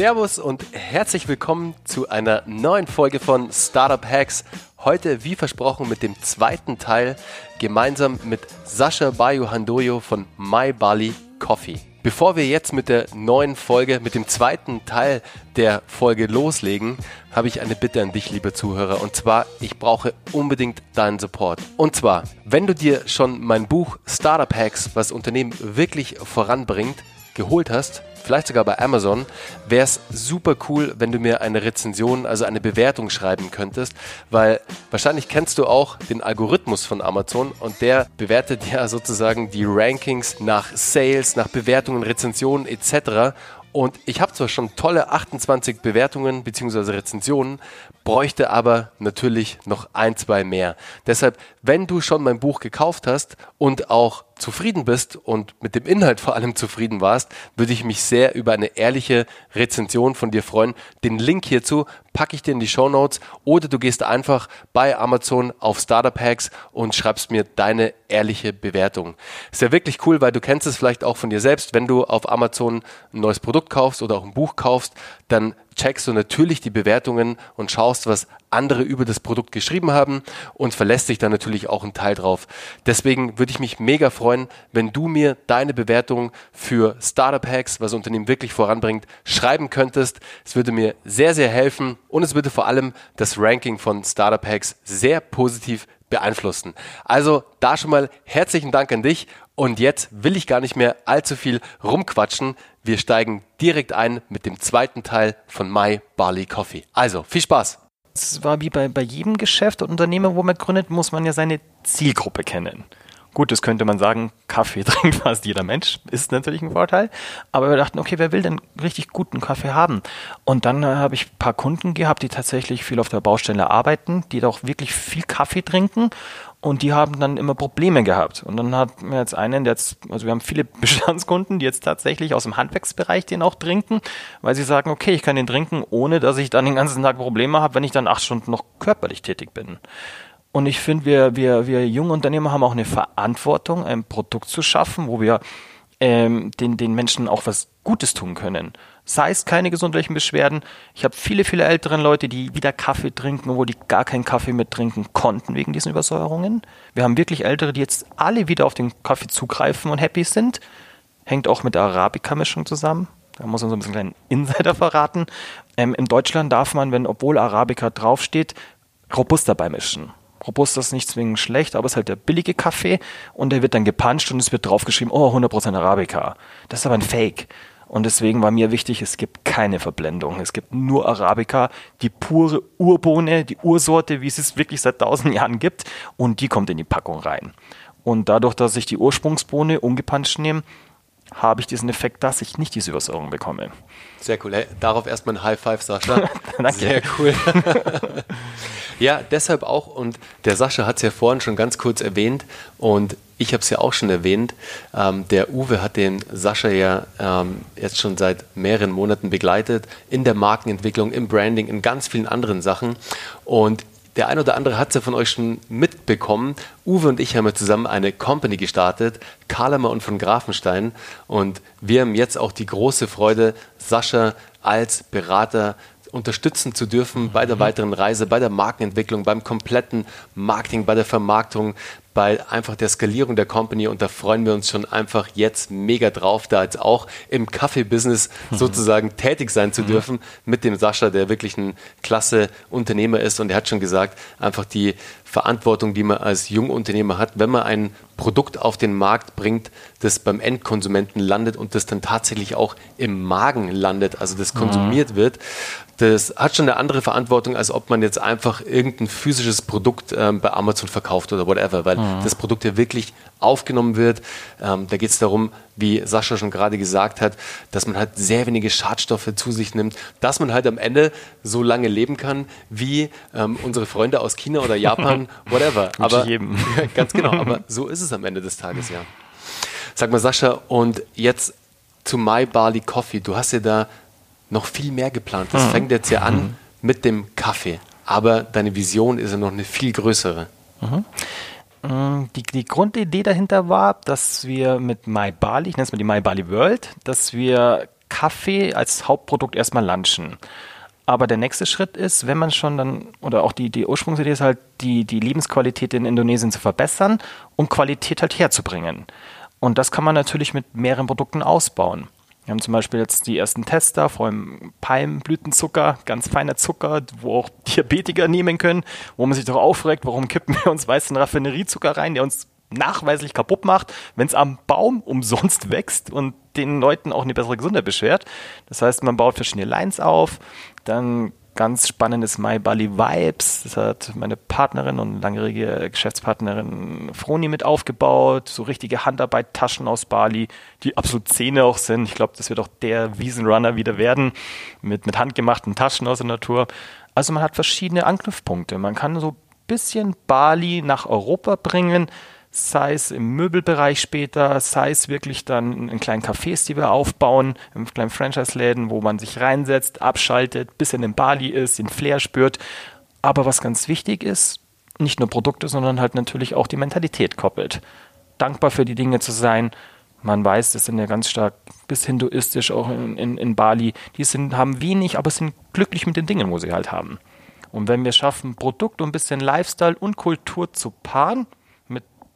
Servus und herzlich willkommen zu einer neuen Folge von Startup Hacks. Heute, wie versprochen, mit dem zweiten Teil gemeinsam mit Sascha Handoyo von My Bali Coffee. Bevor wir jetzt mit der neuen Folge, mit dem zweiten Teil der Folge loslegen, habe ich eine Bitte an dich, liebe Zuhörer. Und zwar, ich brauche unbedingt deinen Support. Und zwar, wenn du dir schon mein Buch Startup Hacks, was Unternehmen wirklich voranbringt, geholt hast, vielleicht sogar bei Amazon, wäre es super cool, wenn du mir eine Rezension, also eine Bewertung schreiben könntest, weil wahrscheinlich kennst du auch den Algorithmus von Amazon und der bewertet ja sozusagen die Rankings nach Sales, nach Bewertungen, Rezensionen etc. Und ich habe zwar schon tolle 28 Bewertungen bzw. Rezensionen, bräuchte aber natürlich noch ein, zwei mehr. Deshalb, wenn du schon mein Buch gekauft hast und auch zufrieden bist und mit dem Inhalt vor allem zufrieden warst, würde ich mich sehr über eine ehrliche Rezension von dir freuen. Den Link hierzu packe ich dir in die Show Notes oder du gehst einfach bei Amazon auf Startup Hacks und schreibst mir deine ehrliche Bewertung. Ist ja wirklich cool, weil du kennst es vielleicht auch von dir selbst, wenn du auf Amazon ein neues Produkt kaufst oder auch ein Buch kaufst, dann checkst du natürlich die Bewertungen und schaust, was andere über das Produkt geschrieben haben und verlässt dich dann natürlich auch einen Teil drauf. Deswegen würde ich mich mega freuen, wenn du mir deine Bewertung für Startup Hacks, was Unternehmen wirklich voranbringt, schreiben könntest. Es würde mir sehr, sehr helfen und es würde vor allem das Ranking von Startup Hacks sehr positiv beeinflussen. Also da schon mal herzlichen Dank an dich und jetzt will ich gar nicht mehr allzu viel rumquatschen. Wir steigen direkt ein mit dem zweiten Teil von My Barley Coffee. Also viel Spaß! Es war wie bei, bei jedem Geschäft und Unternehmen, wo man gründet, muss man ja seine Zielgruppe kennen. Gut, das könnte man sagen, Kaffee trinkt fast jeder Mensch, ist natürlich ein Vorteil. Aber wir dachten, okay, wer will denn richtig guten Kaffee haben? Und dann äh, habe ich ein paar Kunden gehabt, die tatsächlich viel auf der Baustelle arbeiten, die doch wirklich viel Kaffee trinken und die haben dann immer Probleme gehabt. Und dann hat mir jetzt einen, der jetzt, also wir haben viele Bestandskunden, die jetzt tatsächlich aus dem Handwerksbereich den auch trinken, weil sie sagen, okay, ich kann den trinken, ohne dass ich dann den ganzen Tag Probleme habe, wenn ich dann acht Stunden noch körperlich tätig bin. Und ich finde, wir, wir, wir junge Unternehmer haben auch eine Verantwortung, ein Produkt zu schaffen, wo wir ähm, den, den Menschen auch was Gutes tun können. Sei es keine gesundheitlichen Beschwerden. Ich habe viele, viele ältere Leute, die wieder Kaffee trinken, obwohl die gar keinen Kaffee mehr trinken konnten wegen diesen Übersäuerungen. Wir haben wirklich Ältere, die jetzt alle wieder auf den Kaffee zugreifen und happy sind. Hängt auch mit der Arabica-Mischung zusammen. Da muss man so ein bisschen einen Insider verraten. Ähm, in Deutschland darf man, wenn obwohl Arabica draufsteht, Robusta beimischen. Robusta ist nicht zwingend schlecht, aber es ist halt der billige Kaffee und der wird dann gepanscht und es wird draufgeschrieben, oh, 100% Arabica. Das ist aber ein Fake. Und deswegen war mir wichtig, es gibt keine Verblendung. Es gibt nur Arabica, die pure Urbohne, die Ursorte, wie es es wirklich seit tausend Jahren gibt. Und die kommt in die Packung rein. Und dadurch, dass ich die Ursprungsbohne ungepanscht nehme, habe ich diesen Effekt, dass ich nicht diese Übersäuerung bekomme. Sehr cool. Hey, darauf erstmal ein High Five, Sascha. Danke. Sehr cool. ja, deshalb auch, und der Sascha hat es ja vorhin schon ganz kurz erwähnt, und ich habe es ja auch schon erwähnt, ähm, der Uwe hat den Sascha ja ähm, jetzt schon seit mehreren Monaten begleitet, in der Markenentwicklung, im Branding, in ganz vielen anderen Sachen. Und der ein oder andere hat es ja von euch schon mitbekommen. Uwe und ich haben ja zusammen eine Company gestartet, Karlemer und von Grafenstein. Und wir haben jetzt auch die große Freude, Sascha als Berater unterstützen zu dürfen bei der mhm. weiteren Reise, bei der Markenentwicklung, beim kompletten Marketing, bei der Vermarktung, bei einfach der Skalierung der Company und da freuen wir uns schon einfach jetzt mega drauf, da jetzt auch im Kaffee-Business mhm. sozusagen tätig sein zu mhm. dürfen mit dem Sascha, der wirklich ein klasse Unternehmer ist und er hat schon gesagt, einfach die Verantwortung, die man als Jungunternehmer hat, wenn man ein Produkt auf den Markt bringt, das beim Endkonsumenten landet und das dann tatsächlich auch im Magen landet, also das konsumiert mhm. wird, das hat schon eine andere Verantwortung, als ob man jetzt einfach irgendein physisches Produkt ähm, bei Amazon verkauft oder whatever, weil mhm. das Produkt ja wirklich aufgenommen wird. Ähm, da geht es darum, wie Sascha schon gerade gesagt hat, dass man halt sehr wenige Schadstoffe zu sich nimmt, dass man halt am Ende so lange leben kann wie ähm, unsere Freunde aus China oder Japan, whatever. aber jedem. ganz genau, aber so ist es am Ende des Tages, ja. Sag mal, Sascha, und jetzt zu My Barley Coffee. Du hast ja da noch viel mehr geplant. Das mhm. fängt jetzt ja an mhm. mit dem Kaffee. Aber deine Vision ist ja noch eine viel größere. Mhm. Mm, die, die, Grundidee dahinter war, dass wir mit My Bali, ich nenne es mal die My Bali World, dass wir Kaffee als Hauptprodukt erstmal lunchen. Aber der nächste Schritt ist, wenn man schon dann, oder auch die, die Ursprungsidee ist halt, die, die Lebensqualität in Indonesien zu verbessern und Qualität halt herzubringen. Und das kann man natürlich mit mehreren Produkten ausbauen. Wir haben zum Beispiel jetzt die ersten Tester, vor allem Palmblütenzucker, ganz feiner Zucker, wo auch Diabetiker nehmen können, wo man sich doch aufregt, warum kippen wir uns weißen Raffineriezucker rein, der uns nachweislich kaputt macht, wenn es am Baum umsonst wächst und den Leuten auch eine bessere Gesundheit beschwert. Das heißt, man baut verschiedene Lines auf, dann ganz spannendes My Bali Vibes. Das hat meine Partnerin und langjährige Geschäftspartnerin Froni mit aufgebaut. So richtige Handarbeit-Taschen aus Bali, die absolut Zähne auch sind. Ich glaube, das wird auch der Wiesenrunner wieder werden. Mit, mit handgemachten Taschen aus der Natur. Also man hat verschiedene Anknüpfpunkte. Man kann so ein bisschen Bali nach Europa bringen sei es im Möbelbereich später, sei es wirklich dann in kleinen Cafés, die wir aufbauen, in kleinen Franchise-Läden, wo man sich reinsetzt, abschaltet, bisschen in Bali ist, den Flair spürt. Aber was ganz wichtig ist, nicht nur Produkte, sondern halt natürlich auch die Mentalität koppelt. Dankbar für die Dinge zu sein. Man weiß, das sind ja ganz stark bis hinduistisch auch in, in, in Bali. Die sind, haben wenig, aber sind glücklich mit den Dingen, wo sie halt haben. Und wenn wir schaffen, Produkt und ein bisschen Lifestyle und Kultur zu paaren,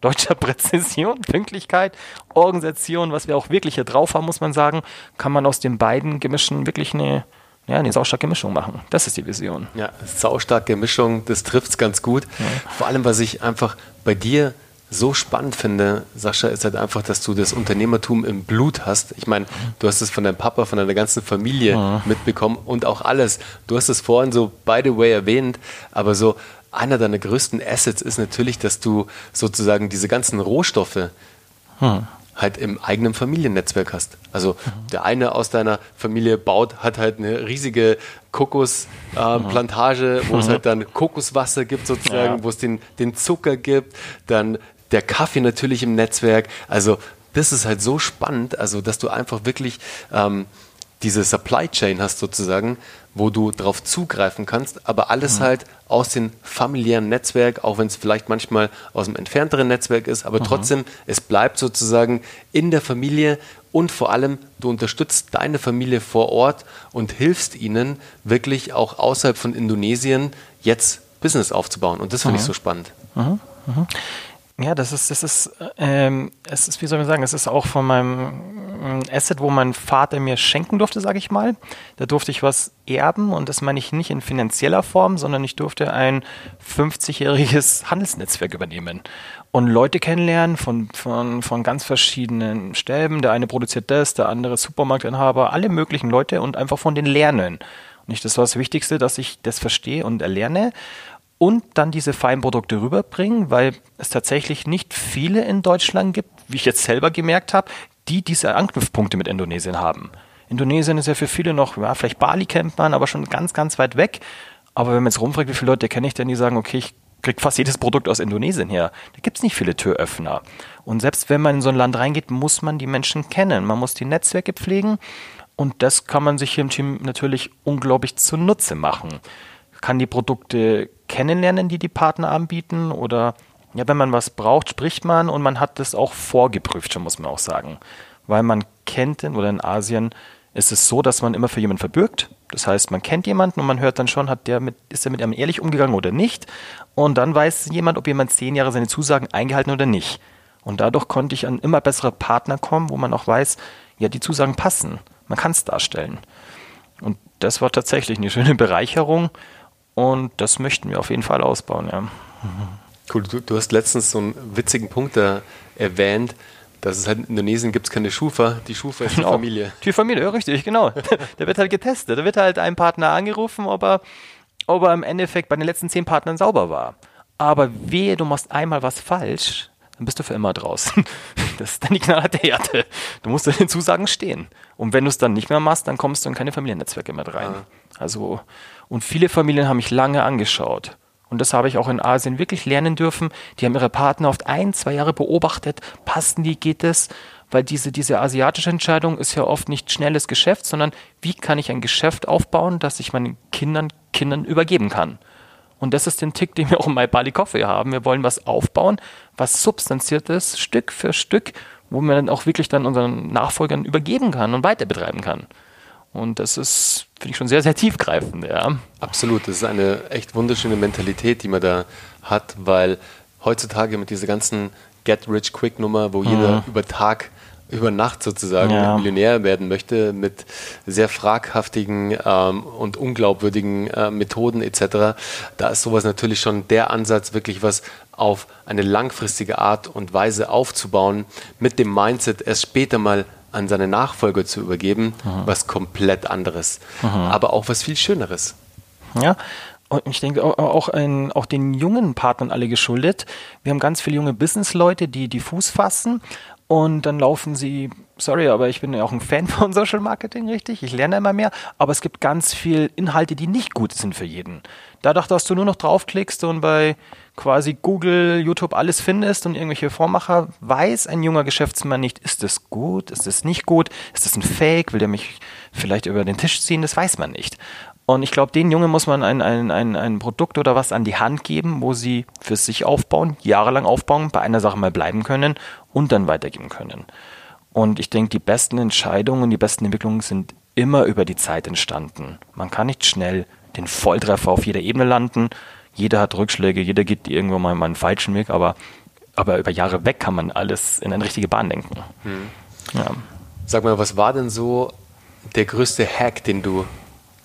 deutscher Präzision, Pünktlichkeit, Organisation, was wir auch wirklich hier drauf haben, muss man sagen, kann man aus den beiden Gemischen wirklich eine, ja, eine saustarke Mischung machen. Das ist die Vision. Ja, saustarke Mischung, das trifft es ganz gut. Ja. Vor allem, was ich einfach bei dir so spannend finde, Sascha, ist halt einfach, dass du das Unternehmertum im Blut hast. Ich meine, du hast es von deinem Papa, von deiner ganzen Familie ja. mitbekommen und auch alles. Du hast es vorhin so by the way erwähnt, aber so einer deiner größten Assets ist natürlich, dass du sozusagen diese ganzen Rohstoffe hm. halt im eigenen Familiennetzwerk hast. Also mhm. der eine aus deiner Familie baut, hat halt eine riesige Kokosplantage, äh, wo es halt dann Kokoswasser gibt sozusagen, ja. wo es den, den Zucker gibt, dann der Kaffee natürlich im Netzwerk. Also das ist halt so spannend, also dass du einfach wirklich ähm, diese Supply Chain hast sozusagen, wo du darauf zugreifen kannst, aber alles mhm. halt aus dem familiären Netzwerk, auch wenn es vielleicht manchmal aus dem entfernteren Netzwerk ist, aber mhm. trotzdem, es bleibt sozusagen in der Familie und vor allem, du unterstützt deine Familie vor Ort und hilfst ihnen wirklich auch außerhalb von Indonesien jetzt Business aufzubauen. Und das finde mhm. ich so spannend. Ja, das ist, das ist, ähm, es ist, wie soll man sagen, es ist auch von meinem äh, Asset, wo mein Vater mir schenken durfte, sage ich mal. Da durfte ich was erben und das meine ich nicht in finanzieller Form, sondern ich durfte ein 50-jähriges Handelsnetzwerk übernehmen und Leute kennenlernen von, von, von ganz verschiedenen Stäben. Der eine produziert das, der andere Supermarktinhaber, alle möglichen Leute und einfach von denen lernen. Und nicht das war das Wichtigste, dass ich das verstehe und erlerne und dann diese Feinprodukte rüberbringen, weil es tatsächlich nicht viele in Deutschland gibt, wie ich jetzt selber gemerkt habe, die diese Anknüpfpunkte mit Indonesien haben. Indonesien ist ja für viele noch, ja, vielleicht Bali kennt man, aber schon ganz, ganz weit weg. Aber wenn man jetzt rumfragt, wie viele Leute kenne ich denn, die sagen, okay, ich kriege fast jedes Produkt aus Indonesien her. Da gibt es nicht viele Türöffner. Und selbst wenn man in so ein Land reingeht, muss man die Menschen kennen. Man muss die Netzwerke pflegen. Und das kann man sich hier im Team natürlich unglaublich zunutze machen. Kann die Produkte kennenlernen, die die Partner anbieten oder ja, wenn man was braucht, spricht man und man hat das auch vorgeprüft, schon muss man auch sagen. Weil man kennt oder in Asien ist es so, dass man immer für jemanden verbürgt. Das heißt, man kennt jemanden und man hört dann schon, hat der mit, ist er mit einem ehrlich umgegangen oder nicht. Und dann weiß jemand, ob jemand zehn Jahre seine Zusagen eingehalten oder nicht. Und dadurch konnte ich an immer bessere Partner kommen, wo man auch weiß, ja, die Zusagen passen. Man kann es darstellen. Und das war tatsächlich eine schöne Bereicherung. Und das möchten wir auf jeden Fall ausbauen, ja. Cool, du, du hast letztens so einen witzigen Punkt da erwähnt, dass es halt in Indonesien gibt es keine Schufa, die Schufa ist genau. die Familie. Die Familie, ja, richtig, genau. da wird halt getestet. Da wird halt ein Partner angerufen, ob er, ob er im Endeffekt bei den letzten zehn Partnern sauber war. Aber wehe, du machst einmal was falsch, dann bist du für immer draußen. Das ist dann die knallharte Härte. Du musst den Zusagen stehen. Und wenn du es dann nicht mehr machst, dann kommst du in keine Familiennetzwerke mehr rein. Ah. Also und viele Familien haben mich lange angeschaut. Und das habe ich auch in Asien wirklich lernen dürfen. Die haben ihre Partner oft ein, zwei Jahre beobachtet. Passen die, geht es? Weil diese, diese asiatische Entscheidung ist ja oft nicht schnelles Geschäft, sondern wie kann ich ein Geschäft aufbauen, das ich meinen Kindern, Kindern übergeben kann? Und das ist der Tick, den wir auch in My Bali Coffee haben. Wir wollen was aufbauen, was substanziert ist, Stück für Stück, wo man dann auch wirklich dann unseren Nachfolgern übergeben kann und weiter betreiben kann. Und das ist, finde ich, schon sehr, sehr tiefgreifend, ja. Absolut, das ist eine echt wunderschöne Mentalität, die man da hat, weil heutzutage mit dieser ganzen Get-Rich-Quick-Nummer, wo mhm. jeder über Tag über Nacht sozusagen ja. Millionär werden möchte mit sehr fraghaftigen ähm, und unglaubwürdigen äh, Methoden etc., da ist sowas natürlich schon der Ansatz, wirklich was auf eine langfristige Art und Weise aufzubauen, mit dem Mindset, erst später mal an seine Nachfolger zu übergeben, mhm. was komplett anderes, mhm. aber auch was viel Schöneres. Ja, und ich denke auch, ein, auch den jungen Partnern alle geschuldet. Wir haben ganz viele junge Businessleute, die die Fuß fassen und dann laufen sie, sorry, aber ich bin ja auch ein Fan von Social Marketing, richtig? Ich lerne immer mehr, aber es gibt ganz viel Inhalte, die nicht gut sind für jeden. Dadurch, dass du nur noch draufklickst und bei quasi Google, YouTube alles findest und irgendwelche Vormacher, weiß ein junger Geschäftsmann nicht, ist das gut, ist das nicht gut, ist das ein Fake, will der mich vielleicht über den Tisch ziehen, das weiß man nicht. Und ich glaube, den Jungen muss man ein, ein, ein, ein Produkt oder was an die Hand geben, wo sie für sich aufbauen, jahrelang aufbauen, bei einer Sache mal bleiben können und dann weitergeben können. Und ich denke, die besten Entscheidungen, die besten Entwicklungen sind immer über die Zeit entstanden. Man kann nicht schnell den Volltreffer auf jeder Ebene landen. Jeder hat Rückschläge, jeder geht irgendwo mal, mal einen falschen Weg, aber, aber über Jahre weg kann man alles in eine richtige Bahn lenken. Hm. Ja. Sag mal, was war denn so der größte Hack, den du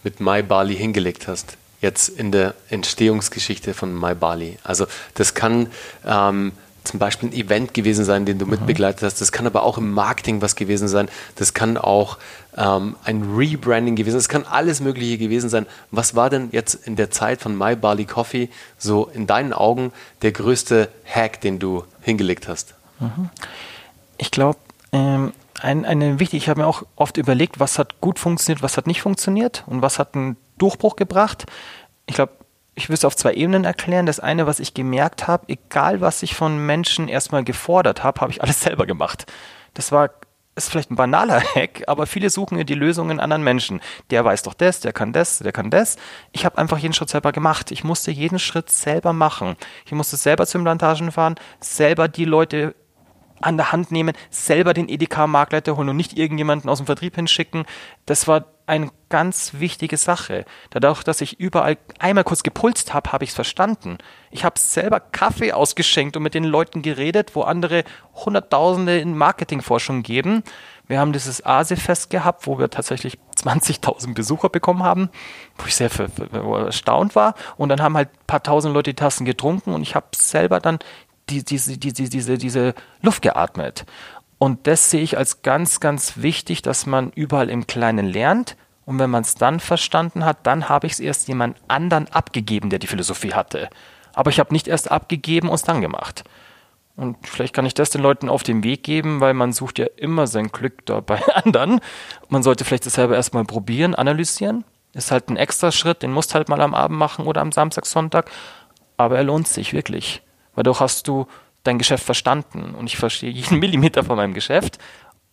mit My Bali hingelegt hast, jetzt in der Entstehungsgeschichte von My Bali. Also das kann ähm, zum Beispiel ein Event gewesen sein, den du mhm. mitbegleitet hast. Das kann aber auch im Marketing was gewesen sein. Das kann auch ähm, ein Rebranding gewesen sein. Das kann alles Mögliche gewesen sein. Was war denn jetzt in der Zeit von My Bali Coffee so in deinen Augen der größte Hack, den du hingelegt hast? Mhm. Ich glaube, ähm, ein, eine wichtig, ich habe mir auch oft überlegt, was hat gut funktioniert, was hat nicht funktioniert und was hat einen Durchbruch gebracht. Ich glaube, ich will es auf zwei Ebenen erklären. Das eine, was ich gemerkt habe, egal was ich von Menschen erstmal gefordert habe, habe ich alles selber gemacht. Das war ist vielleicht ein banaler Hack, aber viele suchen ja die Lösungen in anderen Menschen. Der weiß doch das, der kann das, der kann das. Ich habe einfach jeden Schritt selber gemacht. Ich musste jeden Schritt selber machen. Ich musste selber zu Implantagen fahren, selber die Leute an der Hand nehmen, selber den EDK-Marktleiter holen und nicht irgendjemanden aus dem Vertrieb hinschicken. Das war eine ganz wichtige Sache. Dadurch, dass ich überall einmal kurz gepulst habe, habe ich es verstanden. Ich habe selber Kaffee ausgeschenkt und mit den Leuten geredet, wo andere Hunderttausende in Marketingforschung geben. Wir haben dieses ASE-Fest gehabt, wo wir tatsächlich 20.000 Besucher bekommen haben, wo ich sehr erstaunt war. Und dann haben halt ein paar tausend Leute die Tassen getrunken und ich habe selber dann die, diese, diese, diese, diese Luft geatmet. Und das sehe ich als ganz, ganz wichtig, dass man überall im Kleinen lernt. Und wenn man es dann verstanden hat, dann habe ich es erst jemand anderen abgegeben, der die Philosophie hatte. Aber ich habe nicht erst abgegeben und es dann gemacht. Und vielleicht kann ich das den Leuten auf den Weg geben, weil man sucht ja immer sein Glück da bei anderen. Man sollte vielleicht das selber erstmal probieren, analysieren. Ist halt ein extra Schritt, den musst halt mal am Abend machen oder am Samstag, Sonntag. Aber er lohnt sich wirklich. Weil Dadurch hast du dein Geschäft verstanden und ich verstehe jeden Millimeter von meinem Geschäft.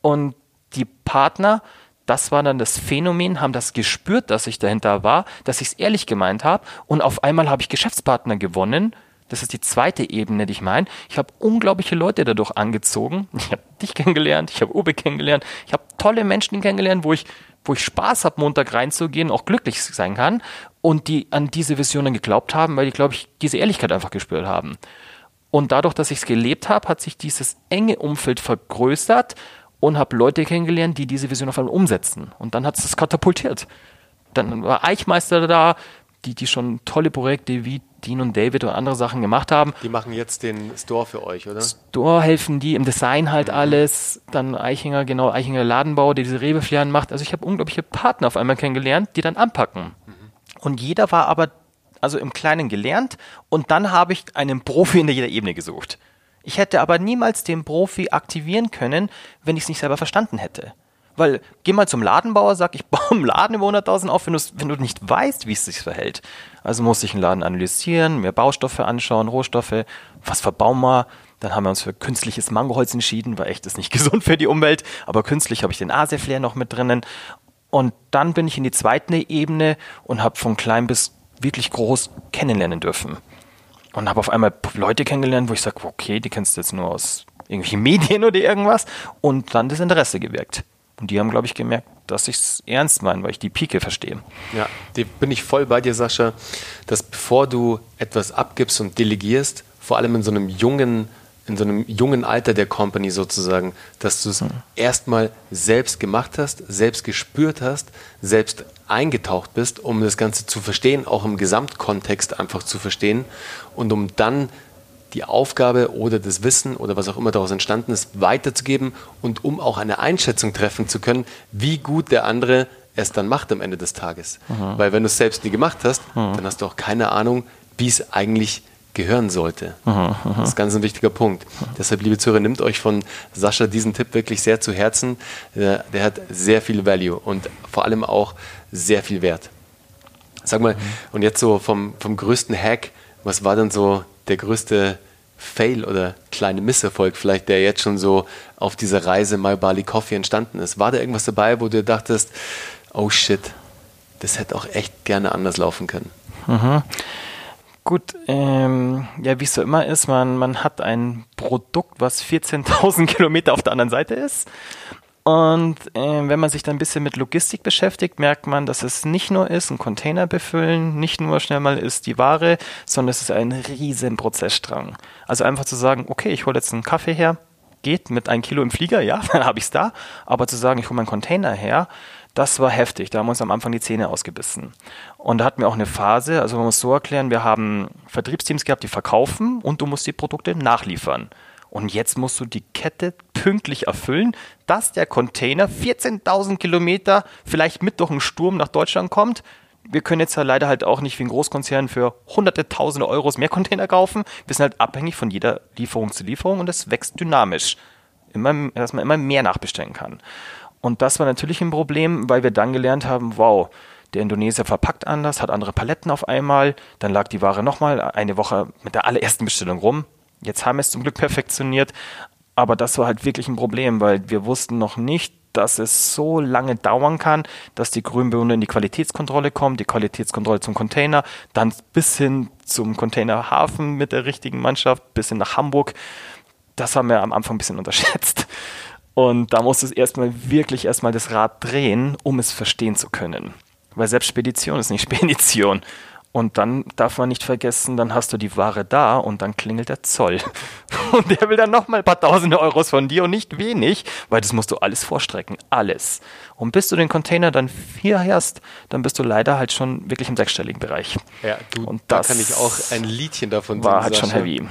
Und die Partner, das war dann das Phänomen, haben das gespürt, dass ich dahinter war, dass ich es ehrlich gemeint habe und auf einmal habe ich Geschäftspartner gewonnen. Das ist die zweite Ebene, die ich meine. Ich habe unglaubliche Leute dadurch angezogen. Ich habe dich kennengelernt, ich habe Uwe kennengelernt, ich habe tolle Menschen kennengelernt, wo ich, wo ich Spaß habe, Montag reinzugehen, auch glücklich sein kann und die an diese Visionen geglaubt haben, weil die, glaube ich, diese Ehrlichkeit einfach gespürt haben. Und dadurch, dass ich es gelebt habe, hat sich dieses enge Umfeld vergrößert und habe Leute kennengelernt, die diese Vision auf einmal umsetzen. Und dann hat es das katapultiert. Dann war Eichmeister da, die, die schon tolle Projekte wie Dean und David und andere Sachen gemacht haben. Die machen jetzt den Store für euch, oder? Store helfen die, im Design halt mhm. alles. Dann Eichinger, genau, Eichinger Ladenbau, der diese Rebeflieren macht. Also ich habe unglaubliche Partner auf einmal kennengelernt, die dann anpacken. Mhm. Und jeder war aber also im Kleinen gelernt und dann habe ich einen Profi in jeder Ebene gesucht. Ich hätte aber niemals den Profi aktivieren können, wenn ich es nicht selber verstanden hätte. Weil, geh mal zum Ladenbauer, sag, ich baue einen Laden über 100.000 auf, wenn, wenn du nicht weißt, wie es sich verhält. Also muss ich einen Laden analysieren, mir Baustoffe anschauen, Rohstoffe, was verbauen wir. Dann haben wir uns für künstliches Mangoholz entschieden, weil echt ist nicht gesund für die Umwelt. Aber künstlich habe ich den Aseflair noch mit drinnen. Und dann bin ich in die zweite Ebene und habe von klein bis wirklich groß kennenlernen dürfen. Und habe auf einmal Leute kennengelernt, wo ich sage, okay, die kennst du jetzt nur aus irgendwelchen Medien oder irgendwas. Und dann das Interesse gewirkt. Und die haben, glaube ich, gemerkt, dass ich es ernst meine, weil ich die Pike verstehe. Ja, bin ich voll bei dir, Sascha, dass bevor du etwas abgibst und delegierst, vor allem in so einem jungen in so einem jungen Alter der Company sozusagen, dass du es mhm. erstmal selbst gemacht hast, selbst gespürt hast, selbst eingetaucht bist, um das Ganze zu verstehen, auch im Gesamtkontext einfach zu verstehen und um dann die Aufgabe oder das Wissen oder was auch immer daraus entstanden ist, weiterzugeben und um auch eine Einschätzung treffen zu können, wie gut der andere es dann macht am Ende des Tages. Mhm. Weil wenn du es selbst nie gemacht hast, mhm. dann hast du auch keine Ahnung, wie es eigentlich gehören sollte. Aha, aha. Das ist ganz ein wichtiger Punkt. Deshalb, liebe Zuhörer, nimmt euch von Sascha diesen Tipp wirklich sehr zu Herzen. Der, der hat sehr viel Value und vor allem auch sehr viel Wert. Sag mal, mhm. und jetzt so vom, vom größten Hack, was war denn so der größte Fail oder kleine Misserfolg vielleicht, der jetzt schon so auf dieser Reise My Bali Coffee entstanden ist? War da irgendwas dabei, wo du dachtest, oh shit, das hätte auch echt gerne anders laufen können? Mhm. Gut, ähm, ja, wie es so immer ist, man, man hat ein Produkt, was 14.000 Kilometer auf der anderen Seite ist. Und äh, wenn man sich dann ein bisschen mit Logistik beschäftigt, merkt man, dass es nicht nur ist, ein Container befüllen, nicht nur schnell mal ist die Ware, sondern es ist ein riesen Prozessstrang. Also einfach zu sagen, okay, ich hole jetzt einen Kaffee her, geht mit einem Kilo im Flieger, ja, dann habe ich es da. Aber zu sagen, ich hole meinen Container her, das war heftig. Da haben wir uns am Anfang die Zähne ausgebissen. Und da hatten wir auch eine Phase, also man muss so erklären, wir haben Vertriebsteams gehabt, die verkaufen und du musst die Produkte nachliefern. Und jetzt musst du die Kette pünktlich erfüllen, dass der Container 14.000 Kilometer vielleicht mit durch einen Sturm nach Deutschland kommt. Wir können jetzt ja leider halt auch nicht wie ein Großkonzern für hunderte, tausende Euros mehr Container kaufen. Wir sind halt abhängig von jeder Lieferung zu Lieferung und es wächst dynamisch. Immer, dass man immer mehr nachbestellen kann. Und das war natürlich ein Problem, weil wir dann gelernt haben, wow, der Indonesier verpackt anders, hat andere Paletten auf einmal, dann lag die Ware nochmal eine Woche mit der allerersten Bestellung rum. Jetzt haben wir es zum Glück perfektioniert, aber das war halt wirklich ein Problem, weil wir wussten noch nicht, dass es so lange dauern kann, dass die Grünbehörde in die Qualitätskontrolle kommt, die Qualitätskontrolle zum Container, dann bis hin zum Containerhafen mit der richtigen Mannschaft, bis hin nach Hamburg. Das haben wir am Anfang ein bisschen unterschätzt. Und da musst du erstmal wirklich erstmal das Rad drehen, um es verstehen zu können. Weil selbst Spedition ist nicht Spedition. Und dann darf man nicht vergessen, dann hast du die Ware da und dann klingelt der Zoll. Und der will dann nochmal ein paar tausende Euros von dir und nicht wenig, weil das musst du alles vorstrecken. Alles. Und bis du den Container dann hier hast, dann bist du leider halt schon wirklich im sechsstelligen Bereich. Ja, du, und da kann ich auch ein Liedchen davon War halt schon heavy.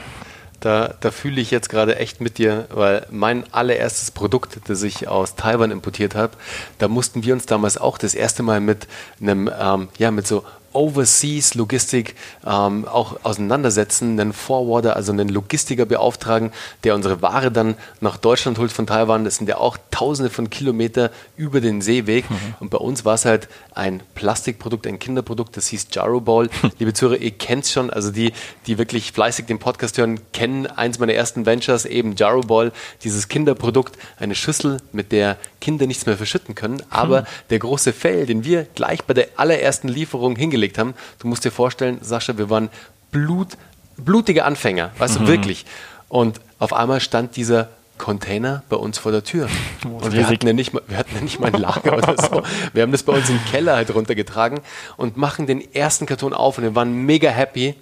Da, da fühle ich jetzt gerade echt mit dir, weil mein allererstes Produkt, das ich aus Taiwan importiert habe, da mussten wir uns damals auch das erste Mal mit einem, ähm, ja, mit so Overseas-Logistik ähm, auch auseinandersetzen, einen Forwarder, also einen Logistiker beauftragen, der unsere Ware dann nach Deutschland holt von Taiwan. Das sind ja auch tausende von Kilometer über den Seeweg. Mhm. Und bei uns war es halt ein Plastikprodukt, ein Kinderprodukt, das hieß Jaro Ball. Liebe Zuhörer, ihr kennt es schon, also die, die wirklich fleißig den Podcast hören, kennen eins meiner ersten Ventures, eben Jaro Ball, dieses Kinderprodukt, eine Schüssel, mit der Kinder nichts mehr verschütten können. Aber mhm. der große Fail, den wir gleich bei der allerersten Lieferung hingelegt hingelegt haben. Du musst dir vorstellen, Sascha, wir waren Blut, blutige Anfänger, weißt mhm. du, wirklich. Und auf einmal stand dieser Container bei uns vor der Tür. Und wir hatten, ja nicht mal, wir hatten ja nicht mal ein Lager oder so. Wir haben das bei uns im Keller halt runtergetragen und machen den ersten Karton auf und wir waren mega happy.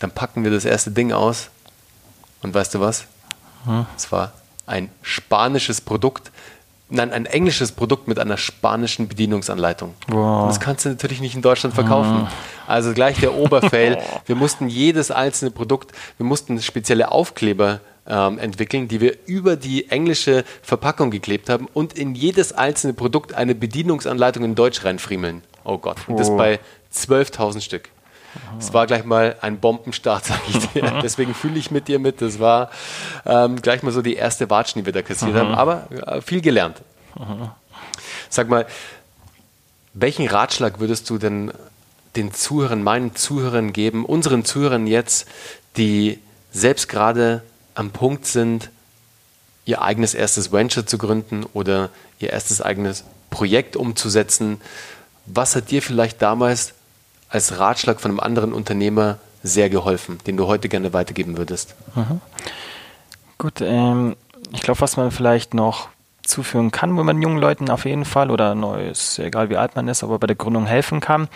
Dann packen wir das erste Ding aus und weißt du was? Hm. Es war ein spanisches Produkt Nein, ein englisches Produkt mit einer spanischen Bedienungsanleitung. Wow. das kannst du natürlich nicht in Deutschland verkaufen. Mhm. Also gleich der Oberfail. wir mussten jedes einzelne Produkt, wir mussten spezielle Aufkleber ähm, entwickeln, die wir über die englische Verpackung geklebt haben und in jedes einzelne Produkt eine Bedienungsanleitung in Deutsch reinfriemeln. Oh Gott. Und das bei 12.000 Stück. Es war gleich mal ein Bombenstart, sage ich dir. Deswegen fühle ich mit dir mit. Das war ähm, gleich mal so die erste Watschen, die wir da kassiert haben. Aber äh, viel gelernt. Sag mal, welchen Ratschlag würdest du denn den Zuhörern, meinen Zuhörern geben, unseren Zuhörern jetzt, die selbst gerade am Punkt sind, ihr eigenes erstes Venture zu gründen oder ihr erstes eigenes Projekt umzusetzen? Was hat dir vielleicht damals als Ratschlag von einem anderen Unternehmer sehr geholfen, den du heute gerne weitergeben würdest? Mhm. Gut, ähm, ich glaube, was man vielleicht noch zuführen kann, wenn man jungen Leuten auf jeden Fall oder neues, egal wie alt man ist, aber bei der Gründung helfen kann.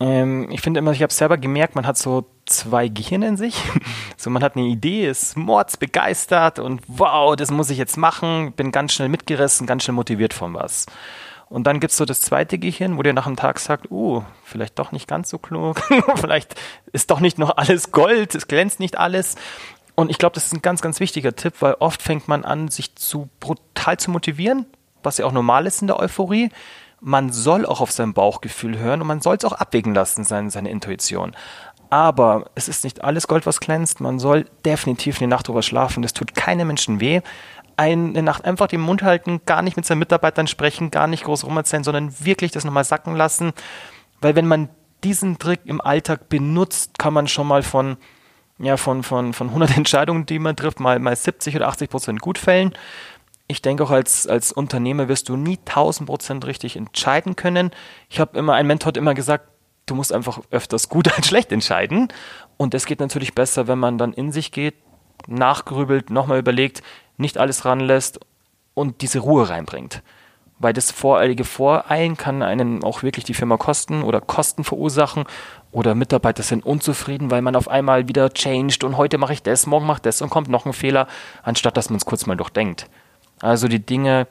Ähm, ich finde immer, ich habe selber gemerkt, man hat so zwei Gehirne in sich. So, man hat eine Idee, ist mordsbegeistert und wow, das muss ich jetzt machen, bin ganz schnell mitgerissen, ganz schnell motiviert von was. Und dann gibt es so das zweite Gehirn, wo dir nach einem Tag sagt, uh, vielleicht doch nicht ganz so klug, vielleicht ist doch nicht noch alles Gold, es glänzt nicht alles. Und ich glaube, das ist ein ganz, ganz wichtiger Tipp, weil oft fängt man an, sich zu brutal zu motivieren, was ja auch normal ist in der Euphorie. Man soll auch auf sein Bauchgefühl hören und man soll es auch abwägen lassen, seine, seine Intuition. Aber es ist nicht alles Gold, was glänzt. Man soll definitiv eine Nacht drüber schlafen. Das tut keinem Menschen weh eine Nacht einfach den Mund halten, gar nicht mit seinen Mitarbeitern sprechen, gar nicht groß rumerzählen, sondern wirklich das nochmal sacken lassen. Weil wenn man diesen Trick im Alltag benutzt, kann man schon mal von, ja, von, von, von 100 Entscheidungen, die man trifft, mal, mal 70 oder 80 Prozent gut fällen. Ich denke auch als, als Unternehmer wirst du nie 1000 Prozent richtig entscheiden können. Ich habe immer, ein Mentor hat immer gesagt, du musst einfach öfters gut als schlecht entscheiden. Und das geht natürlich besser, wenn man dann in sich geht, nachgrübelt, nochmal überlegt, nicht alles ranlässt und diese Ruhe reinbringt. Weil das voreilige Voreilen kann einen auch wirklich die Firma kosten oder Kosten verursachen oder Mitarbeiter sind unzufrieden, weil man auf einmal wieder changed und heute mache ich das, morgen mache ich das und kommt noch ein Fehler, anstatt dass man es kurz mal durchdenkt. Also die Dinge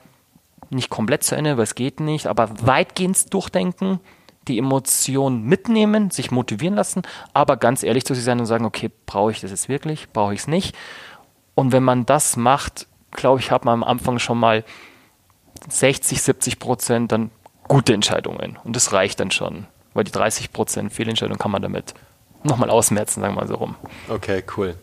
nicht komplett zu Ende, weil es geht nicht, aber weitgehend durchdenken, die Emotionen mitnehmen, sich motivieren lassen, aber ganz ehrlich zu sich sein und sagen, okay, brauche ich das jetzt wirklich, brauche ich es nicht und wenn man das macht, glaube ich, hat man am Anfang schon mal 60, 70 Prozent dann gute Entscheidungen. Und das reicht dann schon, weil die 30 Prozent Fehlentscheidungen kann man damit nochmal ausmerzen, sagen wir mal so rum. Okay, cool.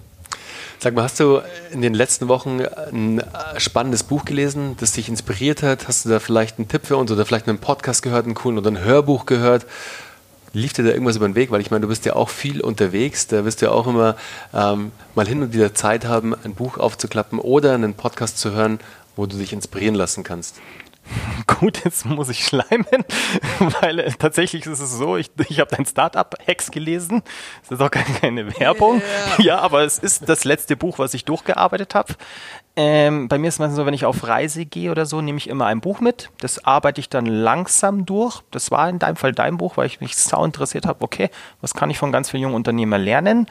Sag mal, hast du in den letzten Wochen ein spannendes Buch gelesen, das dich inspiriert hat? Hast du da vielleicht einen Tipp für uns oder vielleicht einen Podcast gehört, einen coolen oder ein Hörbuch gehört? Lief dir da irgendwas über den Weg? Weil ich meine, du bist ja auch viel unterwegs, da wirst du ja auch immer ähm, mal hin und wieder Zeit haben, ein Buch aufzuklappen oder einen Podcast zu hören, wo du dich inspirieren lassen kannst. Gut, jetzt muss ich schleimen, weil äh, tatsächlich ist es so, ich, ich habe dein Startup-Hacks gelesen. Das ist auch keine, keine Werbung. Yeah. Ja, aber es ist das letzte Buch, was ich durchgearbeitet habe. Ähm, bei mir ist es meistens so, wenn ich auf Reise gehe oder so, nehme ich immer ein Buch mit. Das arbeite ich dann langsam durch. Das war in deinem Fall dein Buch, weil ich mich sau interessiert habe. Okay, was kann ich von ganz vielen jungen Unternehmern lernen?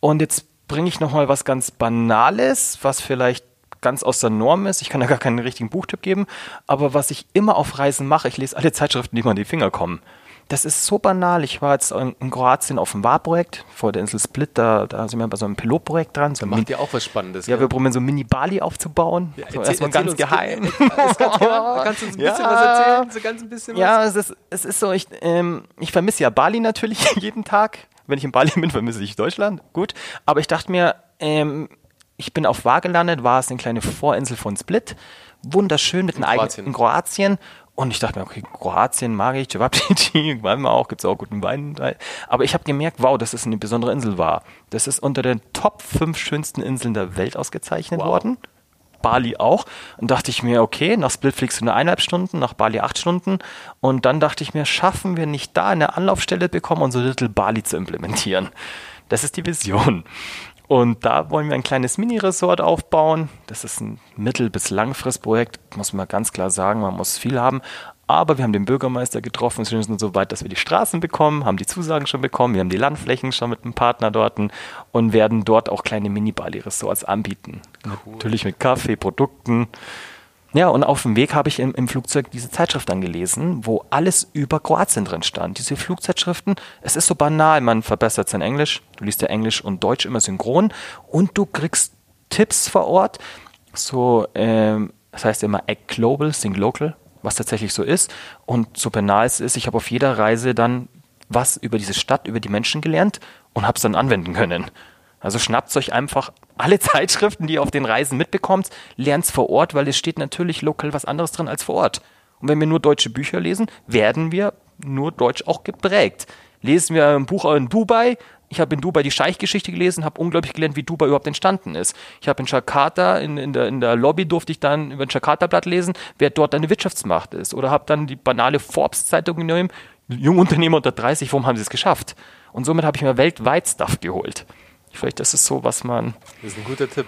Und jetzt bringe ich nochmal was ganz Banales, was vielleicht ganz aus der Norm ist. Ich kann da gar keinen richtigen Buchtipp geben. Aber was ich immer auf Reisen mache, ich lese alle Zeitschriften, die mir an die Finger kommen. Das ist so banal. Ich war jetzt in Kroatien auf dem Warprojekt vor der Insel Split, da, da sind wir bei so einem Pilotprojekt dran. So macht ihr auch was Spannendes. Ja, ja, wir probieren so Mini-Bali aufzubauen. Ja, so erstmal ganz geheim. Kannst du uns ein bisschen ja, was erzählen? So ganz ein bisschen was? Ja, es ist, es ist so, ich, ähm, ich vermisse ja Bali natürlich jeden Tag. Wenn ich in Bali bin, vermisse ich Deutschland. Gut. Aber ich dachte mir, ähm, ich bin auf War gelandet, war es eine kleine Vorinsel von Split. Wunderschön mit in einem eigenen in Kroatien. Und ich dachte mir, okay, Kroatien mag ich, Cevapcici, wir auch, gibt es auch guten Wein. Aber ich habe gemerkt, wow, dass es eine besondere Insel war. Das ist unter den Top 5 schönsten Inseln der Welt ausgezeichnet wow. worden. Bali auch. Und dachte ich mir, okay, nach Split fliegst du nur eineinhalb Stunden, nach Bali acht Stunden. Und dann dachte ich mir, schaffen wir nicht da eine Anlaufstelle bekommen, unser Little Bali zu implementieren. Das ist die Vision. Und da wollen wir ein kleines Mini-Resort aufbauen. Das ist ein mittel- bis langfristprojekt, muss man ganz klar sagen. Man muss viel haben. Aber wir haben den Bürgermeister getroffen, wir sind so weit, dass wir die Straßen bekommen, haben die Zusagen schon bekommen, wir haben die Landflächen schon mit einem Partner dort und werden dort auch kleine Mini-Bali-Resorts anbieten. Cool. Natürlich mit Kaffee, Produkten. Ja, und auf dem Weg habe ich im, im, Flugzeug diese Zeitschrift dann gelesen, wo alles über Kroatien drin stand. Diese Flugzeitschriften, es ist so banal, man verbessert sein Englisch, du liest ja Englisch und Deutsch immer synchron und du kriegst Tipps vor Ort. So, ähm, das heißt immer Act Global, Think Local, was tatsächlich so ist. Und so banal es ist, ich habe auf jeder Reise dann was über diese Stadt, über die Menschen gelernt und habe es dann anwenden können. Also schnappt euch einfach alle Zeitschriften, die ihr auf den Reisen mitbekommt, lernt vor Ort, weil es steht natürlich lokal was anderes drin als vor Ort. Und wenn wir nur deutsche Bücher lesen, werden wir nur deutsch auch geprägt. Lesen wir ein Buch in Dubai, ich habe in Dubai die Scheich-Geschichte gelesen, habe unglaublich gelernt, wie Dubai überhaupt entstanden ist. Ich habe in Jakarta, in, in, der, in der Lobby durfte ich dann über ein Jakarta-Blatt lesen, wer dort eine Wirtschaftsmacht ist. Oder habe dann die banale Forbes-Zeitung genommen, Jungunternehmer unter 30, warum haben sie es geschafft? Und somit habe ich mir weltweit Stuff geholt. Vielleicht ist es so, was man. Das ist ein guter Tipp.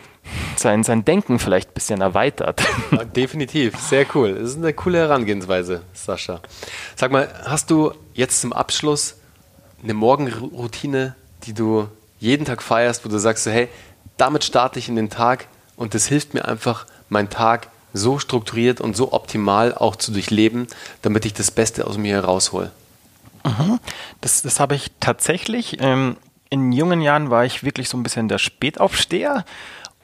sein, sein Denken vielleicht ein bisschen erweitert. Ja, definitiv, sehr cool. Das ist eine coole Herangehensweise, Sascha. Sag mal, hast du jetzt zum Abschluss eine Morgenroutine, die du jeden Tag feierst, wo du sagst, so, hey, damit starte ich in den Tag und das hilft mir einfach, meinen Tag so strukturiert und so optimal auch zu durchleben, damit ich das Beste aus mir heraushole? Mhm. Das, das habe ich tatsächlich. Ähm, in jungen Jahren war ich wirklich so ein bisschen der Spätaufsteher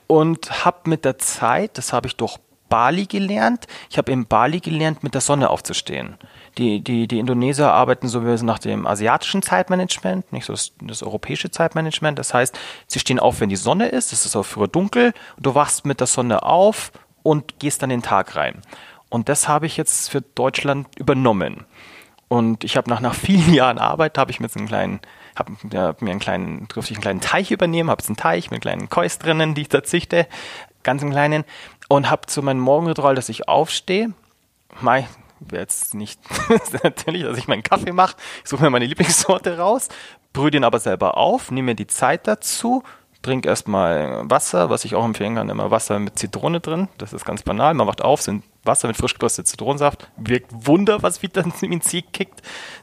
und habe mit der Zeit, das habe ich durch Bali gelernt, ich habe in Bali gelernt, mit der Sonne aufzustehen. Die, die, die Indonesier arbeiten sowieso nach dem asiatischen Zeitmanagement, nicht so das, das, europäische Zeitmanagement. Das heißt, sie stehen auf, wenn die Sonne ist, es ist auch früher dunkel, du wachst mit der Sonne auf und gehst dann den Tag rein. Und das habe ich jetzt für Deutschland übernommen. Und ich habe nach, nach vielen Jahren Arbeit, habe ich mir jetzt einen kleinen, habe hab mir einen kleinen, durfte ich einen kleinen Teich übernehmen, habe einen Teich mit kleinen Kois drinnen, die ich da züchte, ganz einen kleinen, und habe zu meinem Morgenritual, dass ich aufstehe, mei, jetzt nicht natürlich, dass ich meinen Kaffee mache, ich suche mir meine Lieblingssorte raus, brühe den aber selber auf, nehme mir die Zeit dazu, trinke erstmal Wasser, was ich auch empfehlen kann, immer Wasser mit Zitrone drin. Das ist ganz banal. Man wacht auf, sind Wasser mit frisch gepresster Zitronensaft. Wirkt Wunder, was Vitamin C kickt.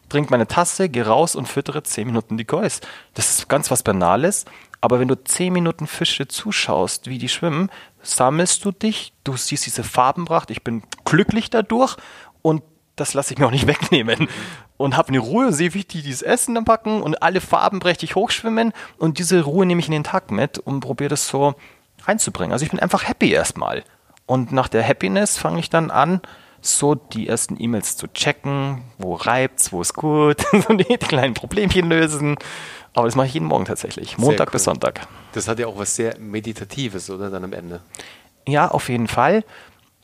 Trink meine Tasse, geh raus und füttere 10 Minuten die Kois. Das ist ganz was Banales. Aber wenn du 10 Minuten Fische zuschaust, wie die schwimmen, sammelst du dich, du siehst diese Farbenpracht, ich bin glücklich dadurch und das lasse ich mir auch nicht wegnehmen. Und habe eine Ruhe, sehe, wie die dieses Essen dann packen und alle Farben prächtig hochschwimmen. Und diese Ruhe nehme ich in den Tag mit und probiere das so reinzubringen. Also ich bin einfach happy erstmal. Und nach der Happiness fange ich dann an, so die ersten E-Mails zu checken, wo reibt's, wo ist gut, so die kleinen Problemchen lösen. Aber das mache ich jeden Morgen tatsächlich, Montag cool. bis Sonntag. Das hat ja auch was sehr Meditatives, oder dann am Ende? Ja, auf jeden Fall.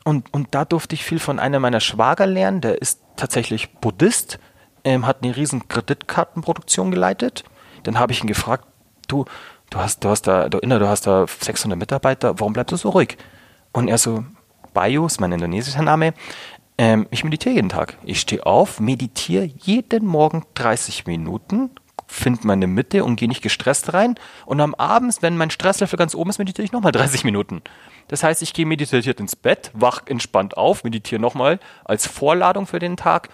Und, und da durfte ich viel von einem meiner Schwager lernen, der ist tatsächlich Buddhist, ähm, hat eine riesen Kreditkartenproduktion geleitet. Dann habe ich ihn gefragt, du, du hast, du hast da, du, du hast da 600 Mitarbeiter, warum bleibst du so ruhig? Und er so, Bayo ist mein indonesischer Name, ähm, ich meditiere jeden Tag. Ich stehe auf, meditiere jeden Morgen 30 Minuten, finde meine Mitte und gehe nicht gestresst rein. Und am Abend, wenn mein Stresslevel ganz oben ist, meditiere ich nochmal 30 Minuten. Das heißt, ich gehe meditiert ins Bett, wach entspannt auf, meditiere nochmal als Vorladung für den Tag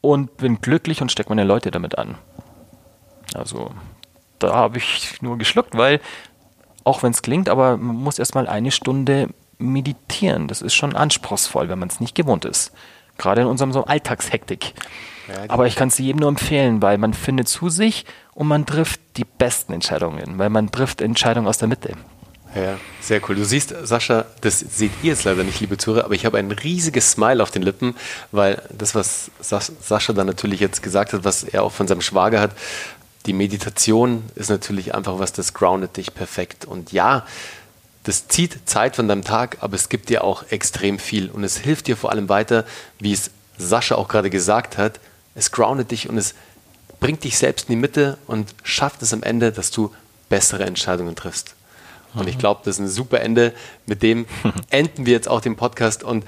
und bin glücklich und stecke meine Leute damit an. Also, da habe ich nur geschluckt, weil, auch wenn es klingt, aber man muss erstmal eine Stunde meditieren. Das ist schon anspruchsvoll, wenn man es nicht gewohnt ist. Gerade in unserem so Alltagshektik. Ja, aber ich kann es jedem nur empfehlen, weil man findet zu sich und man trifft die besten Entscheidungen, weil man trifft Entscheidungen aus der Mitte. Ja, sehr cool. Du siehst, Sascha, das seht ihr jetzt leider nicht, liebe Zuhörer, aber ich habe ein riesiges Smile auf den Lippen, weil das, was Sascha dann natürlich jetzt gesagt hat, was er auch von seinem Schwager hat, die Meditation ist natürlich einfach was, das groundet dich perfekt. Und ja, das zieht Zeit von deinem Tag, aber es gibt dir auch extrem viel. Und es hilft dir vor allem weiter, wie es Sascha auch gerade gesagt hat, es groundet dich und es bringt dich selbst in die Mitte und schafft es am Ende, dass du bessere Entscheidungen triffst. Und ich glaube, das ist ein super Ende. Mit dem enden wir jetzt auch den Podcast. Und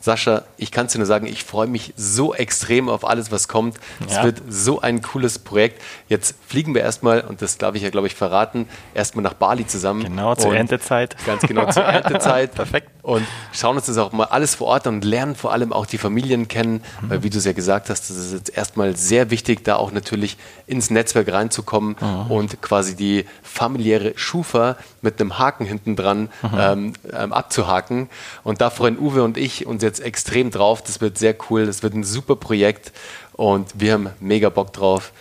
Sascha, ich kann es dir nur sagen, ich freue mich so extrem auf alles, was kommt. Es ja. wird so ein cooles Projekt. Jetzt fliegen wir erstmal, und das darf ich ja, glaube ich, verraten, erstmal nach Bali zusammen. Genau, zur Erntezeit. Ganz genau, zur Erntezeit. Perfekt. Und schauen uns das auch mal alles vor Ort und lernen vor allem auch die Familien kennen, mhm. weil, wie du es ja gesagt hast, das ist jetzt erstmal sehr wichtig, da auch natürlich ins Netzwerk reinzukommen mhm. und quasi die familiäre Schufa mit einem Haken hinten dran mhm. ähm, ähm, abzuhaken. Und da freuen Uwe und ich uns jetzt extrem drauf. Das wird sehr cool. Das wird ein super Projekt und wir haben mega Bock drauf,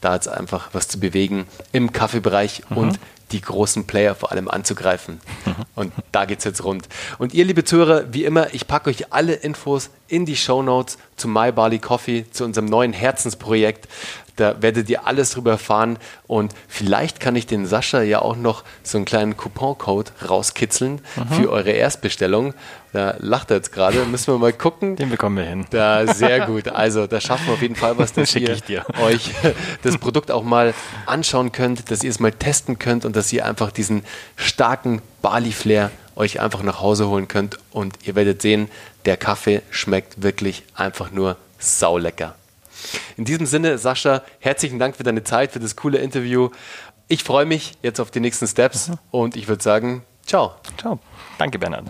da jetzt einfach was zu bewegen im Kaffeebereich mhm. und die großen Player vor allem anzugreifen. Mhm. Und da geht es jetzt rund. Und ihr, liebe Zuhörer, wie immer, ich packe euch alle Infos in die Show Notes zu My Barley Coffee, zu unserem neuen Herzensprojekt. Da werdet ihr alles drüber erfahren und vielleicht kann ich den Sascha ja auch noch so einen kleinen Couponcode rauskitzeln mhm. für eure Erstbestellung. Da lacht er jetzt gerade, müssen wir mal gucken. Den bekommen wir hin. Da, sehr gut. Also da schaffen wir auf jeden Fall was, dass ihr euch das Produkt auch mal anschauen könnt, dass ihr es mal testen könnt und dass ihr einfach diesen starken Bali-Flair euch einfach nach Hause holen könnt und ihr werdet sehen, der Kaffee schmeckt wirklich einfach nur saulecker. In diesem Sinne, Sascha, herzlichen Dank für deine Zeit, für das coole Interview. Ich freue mich jetzt auf die nächsten Steps mhm. und ich würde sagen, Ciao. Ciao. Danke, Bernhard.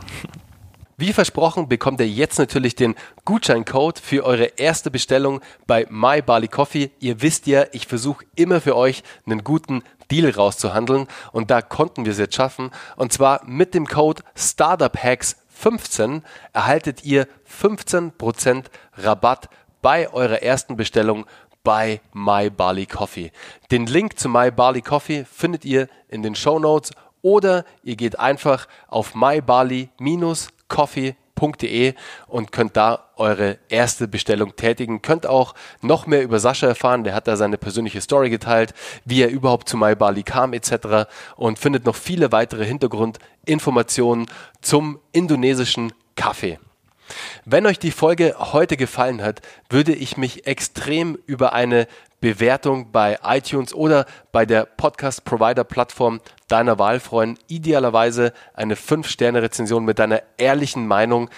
Wie versprochen bekommt ihr jetzt natürlich den Gutscheincode für eure erste Bestellung bei My Barley Coffee. Ihr wisst ja, ich versuche immer für euch einen guten Deal rauszuhandeln und da konnten wir es jetzt schaffen. Und zwar mit dem Code Startup Hacks 15 erhaltet ihr 15% Rabatt bei eurer ersten Bestellung bei My Barley Coffee. Den Link zu My Barley Coffee findet ihr in den Show Notes oder ihr geht einfach auf mybarley-coffee coffee.de und könnt da eure erste Bestellung tätigen. Könnt auch noch mehr über Sascha erfahren. Der hat da seine persönliche Story geteilt, wie er überhaupt zu MyBali kam etc. und findet noch viele weitere Hintergrundinformationen zum indonesischen Kaffee. Wenn euch die Folge heute gefallen hat, würde ich mich extrem über eine Bewertung bei iTunes oder bei der Podcast-Provider-Plattform deiner Wahl freuen. Idealerweise eine 5-Sterne-Rezension mit deiner ehrlichen Meinung.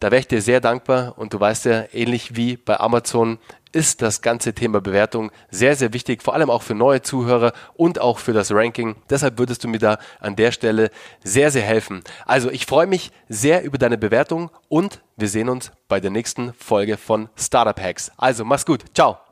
Da wäre ich dir sehr dankbar und du weißt ja, ähnlich wie bei Amazon ist das ganze Thema Bewertung sehr, sehr wichtig, vor allem auch für neue Zuhörer und auch für das Ranking. Deshalb würdest du mir da an der Stelle sehr, sehr helfen. Also ich freue mich sehr über deine Bewertung und wir sehen uns bei der nächsten Folge von Startup Hacks. Also mach's gut. Ciao.